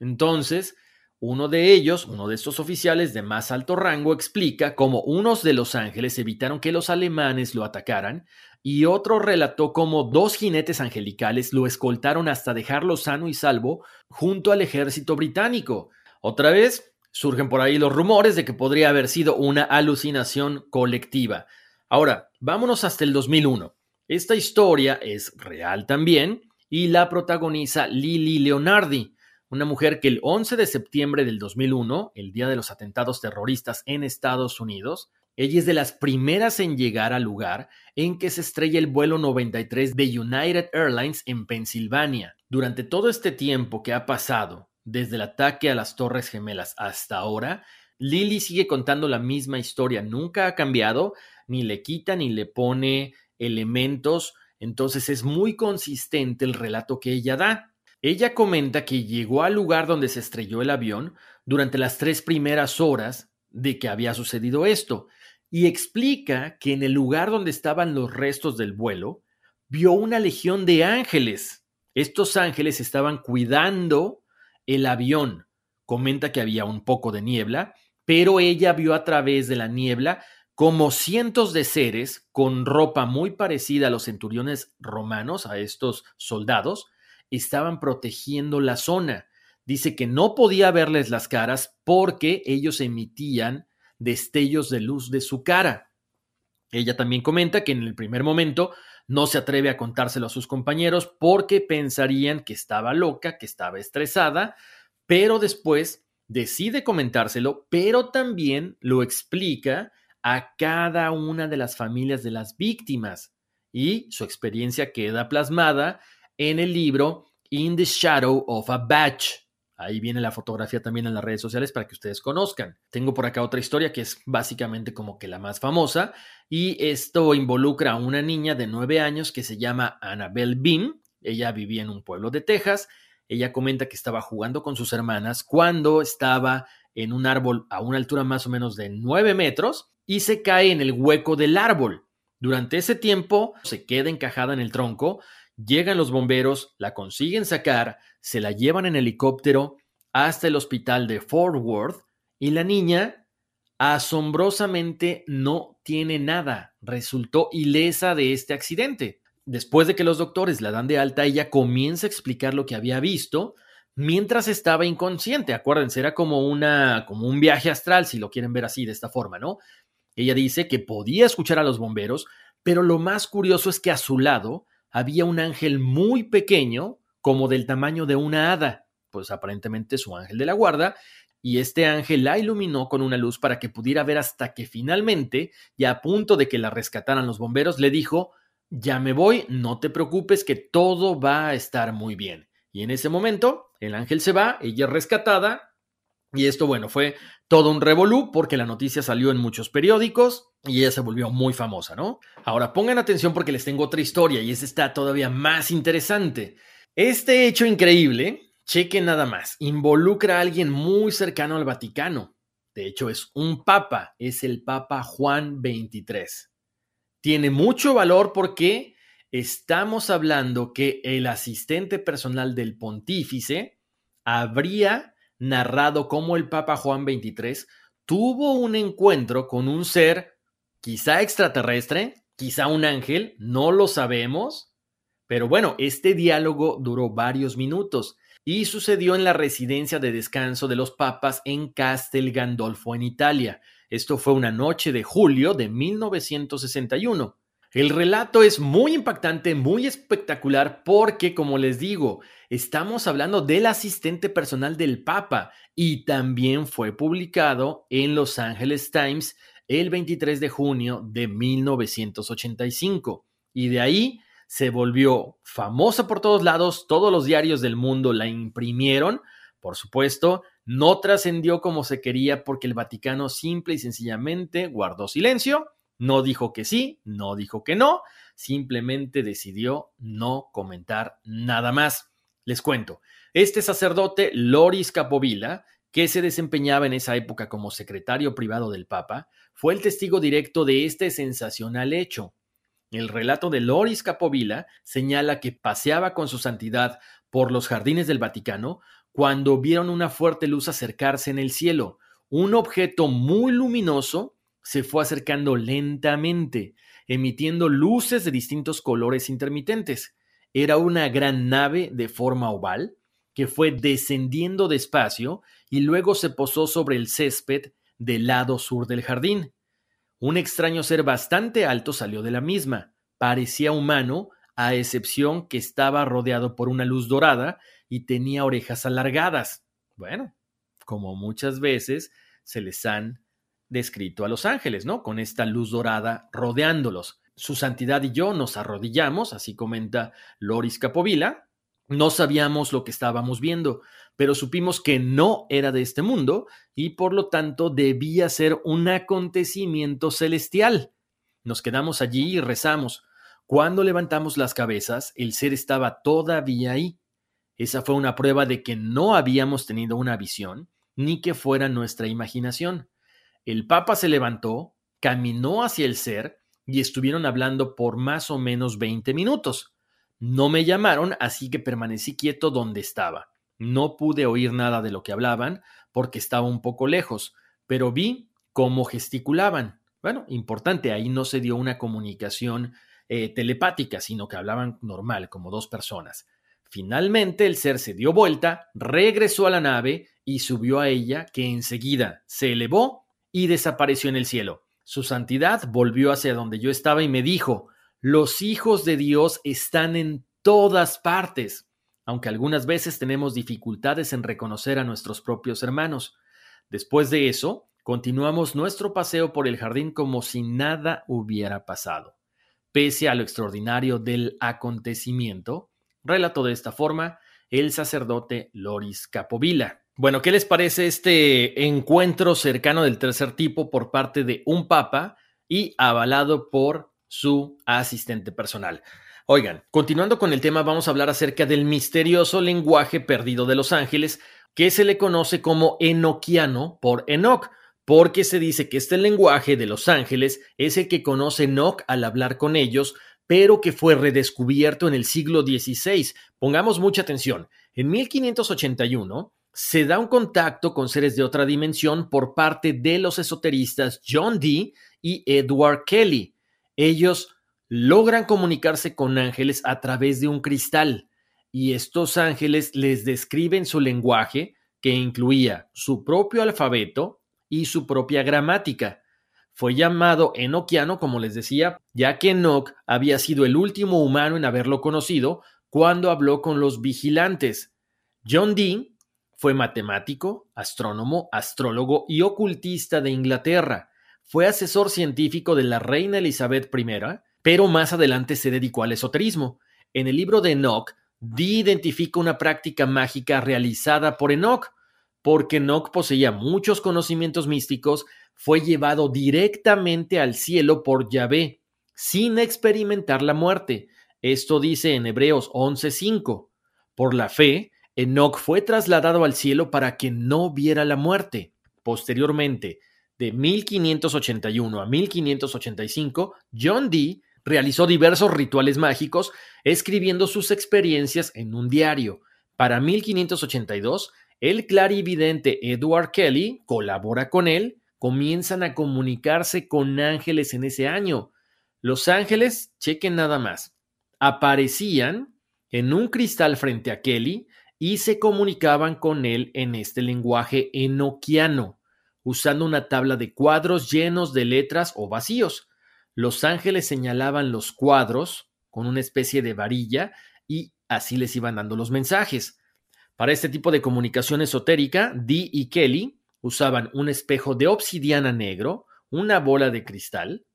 Entonces, uno de ellos, uno de estos oficiales de más alto rango, explica cómo unos de los ángeles evitaron que los alemanes lo atacaran y otro relató cómo dos jinetes angelicales lo escoltaron hasta dejarlo sano y salvo junto al ejército británico. Otra vez, surgen por ahí los rumores de que podría haber sido una alucinación colectiva. Ahora, vámonos hasta el 2001. Esta historia es real también y la protagoniza Lili Leonardi, una mujer que el 11 de septiembre del 2001, el día de los atentados terroristas en Estados Unidos, Ella es de las primeras en llegar al lugar en que se estrella el vuelo 93 de United Airlines en Pensilvania. Durante todo este tiempo que ha pasado, desde el ataque a las Torres Gemelas hasta ahora, Lily sigue contando la misma historia, nunca ha cambiado, ni le quita ni le pone elementos, entonces es muy consistente el relato que ella da. Ella comenta que llegó al lugar donde se estrelló el avión durante las tres primeras horas de que había sucedido esto, y explica que en el lugar donde estaban los restos del vuelo, vio una legión de ángeles. Estos ángeles estaban cuidando el avión. Comenta que había un poco de niebla, pero ella vio a través de la niebla como cientos de seres con ropa muy parecida a los centuriones romanos, a estos soldados, estaban protegiendo la zona. Dice que no podía verles las caras porque ellos emitían destellos de luz de su cara. Ella también comenta que en el primer momento no se atreve a contárselo a sus compañeros porque pensarían que estaba loca, que estaba estresada, pero después decide comentárselo, pero también lo explica a cada una de las familias de las víctimas y su experiencia queda plasmada en el libro In the Shadow of a Batch Ahí viene la fotografía también en las redes sociales para que ustedes conozcan. Tengo por acá otra historia que es básicamente como que la más famosa y esto involucra a una niña de nueve años que se llama Annabelle Bean. Ella vivía en un pueblo de Texas. Ella comenta que estaba jugando con sus hermanas cuando estaba en un árbol a una altura más o menos de nueve metros y se cae en el hueco del árbol. Durante ese tiempo se queda encajada en el tronco Llegan los bomberos, la consiguen sacar, se la llevan en helicóptero hasta el hospital de Fort Worth y la niña asombrosamente no tiene nada, resultó ilesa de este accidente. Después de que los doctores la dan de alta, ella comienza a explicar lo que había visto mientras estaba inconsciente. Acuérdense, era como una como un viaje astral, si lo quieren ver así de esta forma, ¿no? Ella dice que podía escuchar a los bomberos, pero lo más curioso es que a su lado había un ángel muy pequeño, como del tamaño de una hada, pues aparentemente su ángel de la guarda, y este ángel la iluminó con una luz para que pudiera ver hasta que finalmente, ya a punto de que la rescataran los bomberos, le dijo, ya me voy, no te preocupes que todo va a estar muy bien. Y en ese momento, el ángel se va, ella es rescatada, y esto, bueno, fue todo un revolú porque la noticia salió en muchos periódicos y ella se volvió muy famosa, ¿no? Ahora pongan atención porque les tengo otra historia y esta está todavía más interesante. Este hecho increíble, cheque nada más, involucra a alguien muy cercano al Vaticano. De hecho, es un papa, es el Papa Juan XXIII. Tiene mucho valor porque estamos hablando que el asistente personal del pontífice habría narrado cómo el Papa Juan XXIII tuvo un encuentro con un ser quizá extraterrestre, quizá un ángel, no lo sabemos, pero bueno, este diálogo duró varios minutos y sucedió en la residencia de descanso de los papas en Castel Gandolfo, en Italia. Esto fue una noche de julio de 1961. El relato es muy impactante, muy espectacular porque, como les digo, estamos hablando del asistente personal del Papa y también fue publicado en Los Angeles Times el 23 de junio de 1985. Y de ahí se volvió famosa por todos lados, todos los diarios del mundo la imprimieron, por supuesto, no trascendió como se quería porque el Vaticano simple y sencillamente guardó silencio no dijo que sí, no dijo que no, simplemente decidió no comentar nada más. Les cuento, este sacerdote Loris Capovilla, que se desempeñaba en esa época como secretario privado del Papa, fue el testigo directo de este sensacional hecho. El relato de Loris Capovilla señala que paseaba con su santidad por los jardines del Vaticano cuando vieron una fuerte luz acercarse en el cielo, un objeto muy luminoso se fue acercando lentamente, emitiendo luces de distintos colores intermitentes. Era una gran nave de forma oval que fue descendiendo despacio y luego se posó sobre el césped del lado sur del jardín. Un extraño ser bastante alto salió de la misma. Parecía humano, a excepción que estaba rodeado por una luz dorada y tenía orejas alargadas. Bueno, como muchas veces se les han descrito a los ángeles, ¿no? Con esta luz dorada rodeándolos. Su santidad y yo nos arrodillamos, así comenta Loris Capovila. No sabíamos lo que estábamos viendo, pero supimos que no era de este mundo y por lo tanto debía ser un acontecimiento celestial. Nos quedamos allí y rezamos. Cuando levantamos las cabezas, el ser estaba todavía ahí. Esa fue una prueba de que no habíamos tenido una visión, ni que fuera nuestra imaginación. El Papa se levantó, caminó hacia el ser y estuvieron hablando por más o menos 20 minutos. No me llamaron, así que permanecí quieto donde estaba. No pude oír nada de lo que hablaban porque estaba un poco lejos, pero vi cómo gesticulaban. Bueno, importante, ahí no se dio una comunicación eh, telepática, sino que hablaban normal, como dos personas. Finalmente el ser se dio vuelta, regresó a la nave y subió a ella, que enseguida se elevó y desapareció en el cielo. Su santidad volvió hacia donde yo estaba y me dijo, los hijos de Dios están en todas partes, aunque algunas veces tenemos dificultades en reconocer a nuestros propios hermanos. Después de eso, continuamos nuestro paseo por el jardín como si nada hubiera pasado. Pese a lo extraordinario del acontecimiento, relató de esta forma el sacerdote Loris Capovilla. Bueno, ¿qué les parece este encuentro cercano del tercer tipo por parte de un papa y avalado por su asistente personal? Oigan, continuando con el tema, vamos a hablar acerca del misterioso lenguaje perdido de los ángeles, que se le conoce como enoquiano por Enoch, porque se dice que este lenguaje de los ángeles es el que conoce Enoch al hablar con ellos, pero que fue redescubierto en el siglo XVI. Pongamos mucha atención. En 1581, se da un contacto con seres de otra dimensión por parte de los esoteristas John Dee y Edward Kelly. Ellos logran comunicarse con ángeles a través de un cristal y estos ángeles les describen su lenguaje que incluía su propio alfabeto y su propia gramática. Fue llamado Enoquiano, como les decía, ya que Enoch había sido el último humano en haberlo conocido cuando habló con los vigilantes. John Dee fue matemático, astrónomo, astrólogo y ocultista de Inglaterra. Fue asesor científico de la reina Elizabeth I, pero más adelante se dedicó al esoterismo. En el libro de Enoch, Dee identifica una práctica mágica realizada por Enoch. Porque Enoch poseía muchos conocimientos místicos, fue llevado directamente al cielo por Yahvé, sin experimentar la muerte. Esto dice en Hebreos 11:5. Por la fe, Enoch fue trasladado al cielo para que no viera la muerte. Posteriormente, de 1581 a 1585, John Dee realizó diversos rituales mágicos, escribiendo sus experiencias en un diario. Para 1582, el clarividente Edward Kelly colabora con él, comienzan a comunicarse con ángeles en ese año. Los ángeles, chequen nada más, aparecían en un cristal frente a Kelly y se comunicaban con él en este lenguaje enoquiano, usando una tabla de cuadros llenos de letras o vacíos. Los ángeles señalaban los cuadros con una especie de varilla y así les iban dando los mensajes. Para este tipo de comunicación esotérica, Dee y Kelly usaban un espejo de obsidiana negro, una bola de cristal,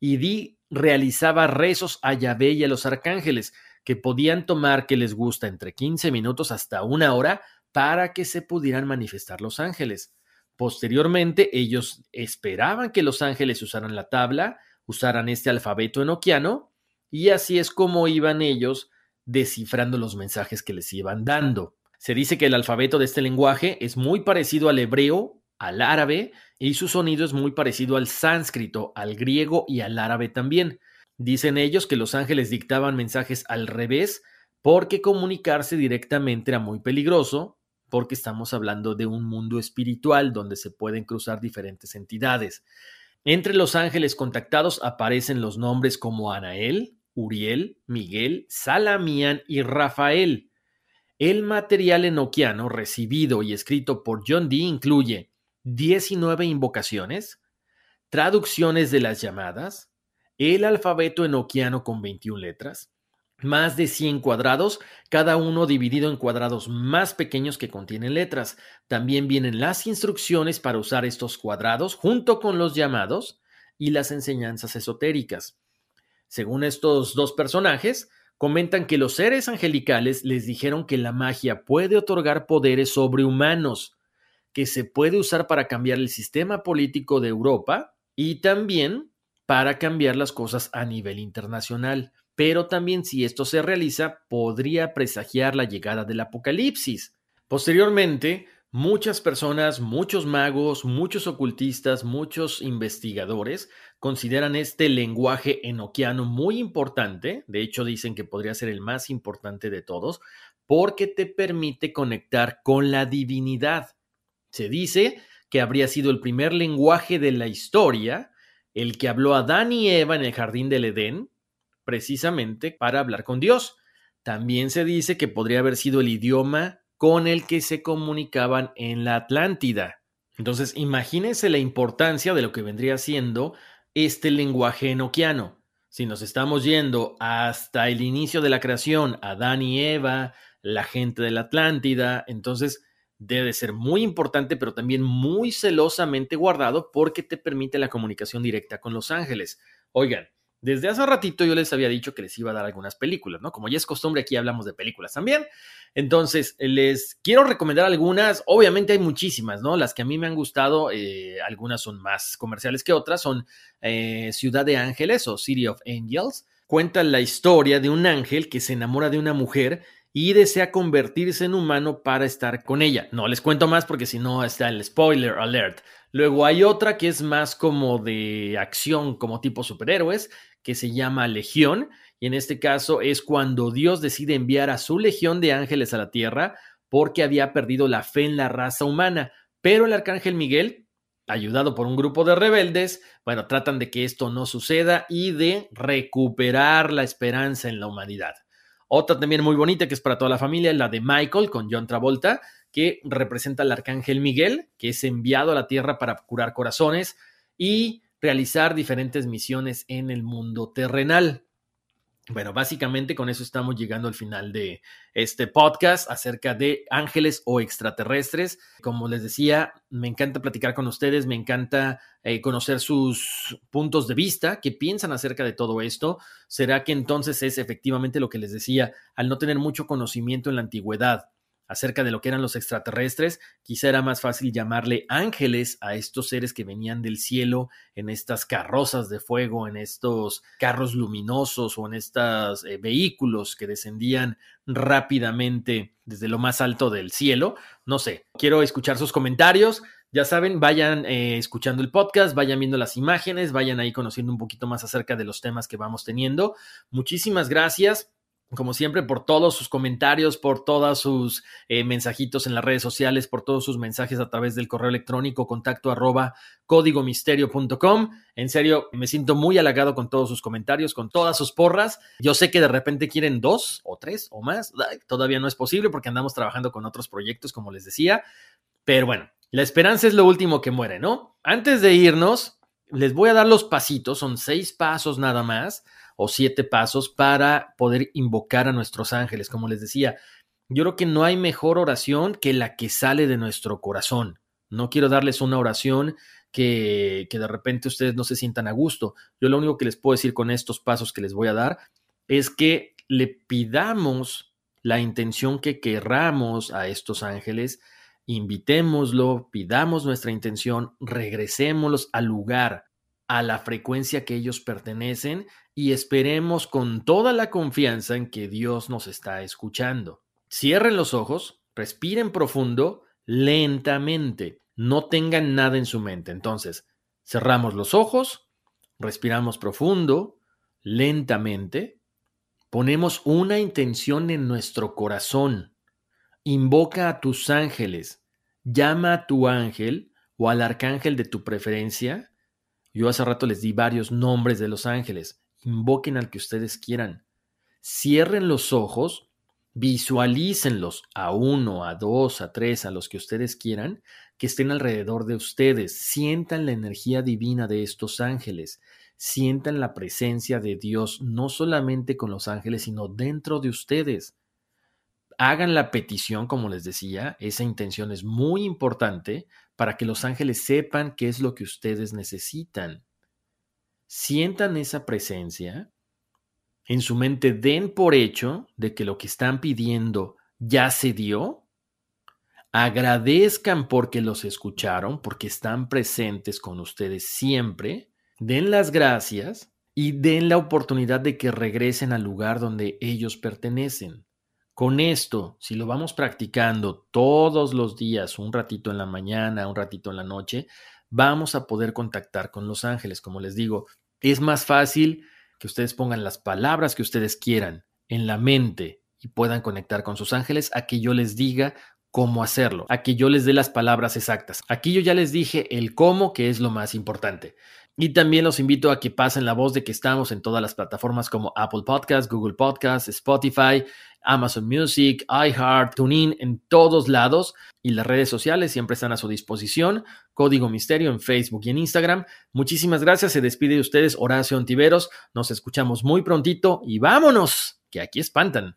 y Dee realizaba rezos a Yahvé y a los arcángeles, que podían tomar que les gusta entre 15 minutos hasta una hora para que se pudieran manifestar los ángeles. Posteriormente, ellos esperaban que los ángeles usaran la tabla, usaran este alfabeto enoquiano, y así es como iban ellos descifrando los mensajes que les iban dando. Se dice que el alfabeto de este lenguaje es muy parecido al hebreo, al árabe, y su sonido es muy parecido al sánscrito, al griego y al árabe también. Dicen ellos que los ángeles dictaban mensajes al revés porque comunicarse directamente era muy peligroso, porque estamos hablando de un mundo espiritual donde se pueden cruzar diferentes entidades. Entre los ángeles contactados aparecen los nombres como Anael, Uriel, Miguel, Salamián y Rafael. El material enoquiano recibido y escrito por John Dee incluye 19 invocaciones, traducciones de las llamadas, el alfabeto enoquiano con 21 letras, más de 100 cuadrados, cada uno dividido en cuadrados más pequeños que contienen letras. También vienen las instrucciones para usar estos cuadrados junto con los llamados y las enseñanzas esotéricas. Según estos dos personajes, comentan que los seres angelicales les dijeron que la magia puede otorgar poderes sobrehumanos, que se puede usar para cambiar el sistema político de Europa y también para cambiar las cosas a nivel internacional pero también si esto se realiza podría presagiar la llegada del apocalipsis. Posteriormente, muchas personas, muchos magos, muchos ocultistas, muchos investigadores consideran este lenguaje enoquiano muy importante, de hecho dicen que podría ser el más importante de todos, porque te permite conectar con la divinidad. Se dice que habría sido el primer lenguaje de la historia, el que habló a Adán y Eva en el jardín del Edén, precisamente para hablar con Dios. También se dice que podría haber sido el idioma con el que se comunicaban en la Atlántida. Entonces, imagínense la importancia de lo que vendría siendo este lenguaje enoquiano. Si nos estamos yendo hasta el inicio de la creación, Adán y Eva, la gente de la Atlántida, entonces debe ser muy importante, pero también muy celosamente guardado porque te permite la comunicación directa con los ángeles. Oigan, desde hace ratito yo les había dicho que les iba a dar algunas películas, ¿no? Como ya es costumbre, aquí hablamos de películas también. Entonces, les quiero recomendar algunas. Obviamente hay muchísimas, ¿no? Las que a mí me han gustado, eh, algunas son más comerciales que otras, son eh, Ciudad de Ángeles o City of Angels. Cuentan la historia de un ángel que se enamora de una mujer y desea convertirse en humano para estar con ella. No les cuento más porque si no está el spoiler alert. Luego hay otra que es más como de acción, como tipo superhéroes, que se llama Legión. Y en este caso es cuando Dios decide enviar a su legión de ángeles a la tierra porque había perdido la fe en la raza humana. Pero el arcángel Miguel, ayudado por un grupo de rebeldes, bueno, tratan de que esto no suceda y de recuperar la esperanza en la humanidad. Otra también muy bonita que es para toda la familia, la de Michael con John Travolta, que representa al arcángel Miguel, que es enviado a la tierra para curar corazones y realizar diferentes misiones en el mundo terrenal. Bueno, básicamente con eso estamos llegando al final de este podcast acerca de ángeles o extraterrestres. Como les decía, me encanta platicar con ustedes, me encanta eh, conocer sus puntos de vista, qué piensan acerca de todo esto. ¿Será que entonces es efectivamente lo que les decía, al no tener mucho conocimiento en la antigüedad, acerca de lo que eran los extraterrestres, quizá era más fácil llamarle ángeles a estos seres que venían del cielo en estas carrozas de fuego, en estos carros luminosos o en estos eh, vehículos que descendían rápidamente desde lo más alto del cielo. No sé, quiero escuchar sus comentarios. Ya saben, vayan eh, escuchando el podcast, vayan viendo las imágenes, vayan ahí conociendo un poquito más acerca de los temas que vamos teniendo. Muchísimas gracias como siempre, por todos sus comentarios, por todos sus eh, mensajitos en las redes sociales, por todos sus mensajes a través del correo electrónico contacto arroba códigomisterio.com. En serio, me siento muy halagado con todos sus comentarios, con todas sus porras. Yo sé que de repente quieren dos o tres o más. Todavía no es posible porque andamos trabajando con otros proyectos, como les decía. Pero bueno, la esperanza es lo último que muere, ¿no? Antes de irnos, les voy a dar los pasitos, son seis pasos nada más o siete pasos para poder invocar a nuestros ángeles. Como les decía, yo creo que no hay mejor oración que la que sale de nuestro corazón. No quiero darles una oración que, que de repente ustedes no se sientan a gusto. Yo lo único que les puedo decir con estos pasos que les voy a dar es que le pidamos la intención que querramos a estos ángeles, invitémoslo, pidamos nuestra intención, regresémoslos al lugar, a la frecuencia que ellos pertenecen y esperemos con toda la confianza en que Dios nos está escuchando. Cierren los ojos, respiren profundo, lentamente, no tengan nada en su mente. Entonces, cerramos los ojos, respiramos profundo, lentamente, ponemos una intención en nuestro corazón, invoca a tus ángeles, llama a tu ángel o al arcángel de tu preferencia. Yo hace rato les di varios nombres de los ángeles invoquen al que ustedes quieran. Cierren los ojos, visualícenlos a uno, a dos, a tres, a los que ustedes quieran, que estén alrededor de ustedes. Sientan la energía divina de estos ángeles. sientan la presencia de Dios no solamente con los ángeles, sino dentro de ustedes. Hagan la petición, como les decía, esa intención es muy importante para que los ángeles sepan qué es lo que ustedes necesitan. Sientan esa presencia, en su mente den por hecho de que lo que están pidiendo ya se dio, agradezcan porque los escucharon, porque están presentes con ustedes siempre, den las gracias y den la oportunidad de que regresen al lugar donde ellos pertenecen. Con esto, si lo vamos practicando todos los días, un ratito en la mañana, un ratito en la noche, vamos a poder contactar con los ángeles. Como les digo, es más fácil que ustedes pongan las palabras que ustedes quieran en la mente y puedan conectar con sus ángeles a que yo les diga cómo hacerlo, a que yo les dé las palabras exactas. Aquí yo ya les dije el cómo, que es lo más importante. Y también los invito a que pasen la voz de que estamos en todas las plataformas como Apple Podcasts, Google Podcasts, Spotify, Amazon Music, iHeart, TuneIn, en todos lados. Y las redes sociales siempre están a su disposición. Código Misterio en Facebook y en Instagram. Muchísimas gracias. Se despide de ustedes Horacio Antiveros. Nos escuchamos muy prontito y vámonos, que aquí espantan.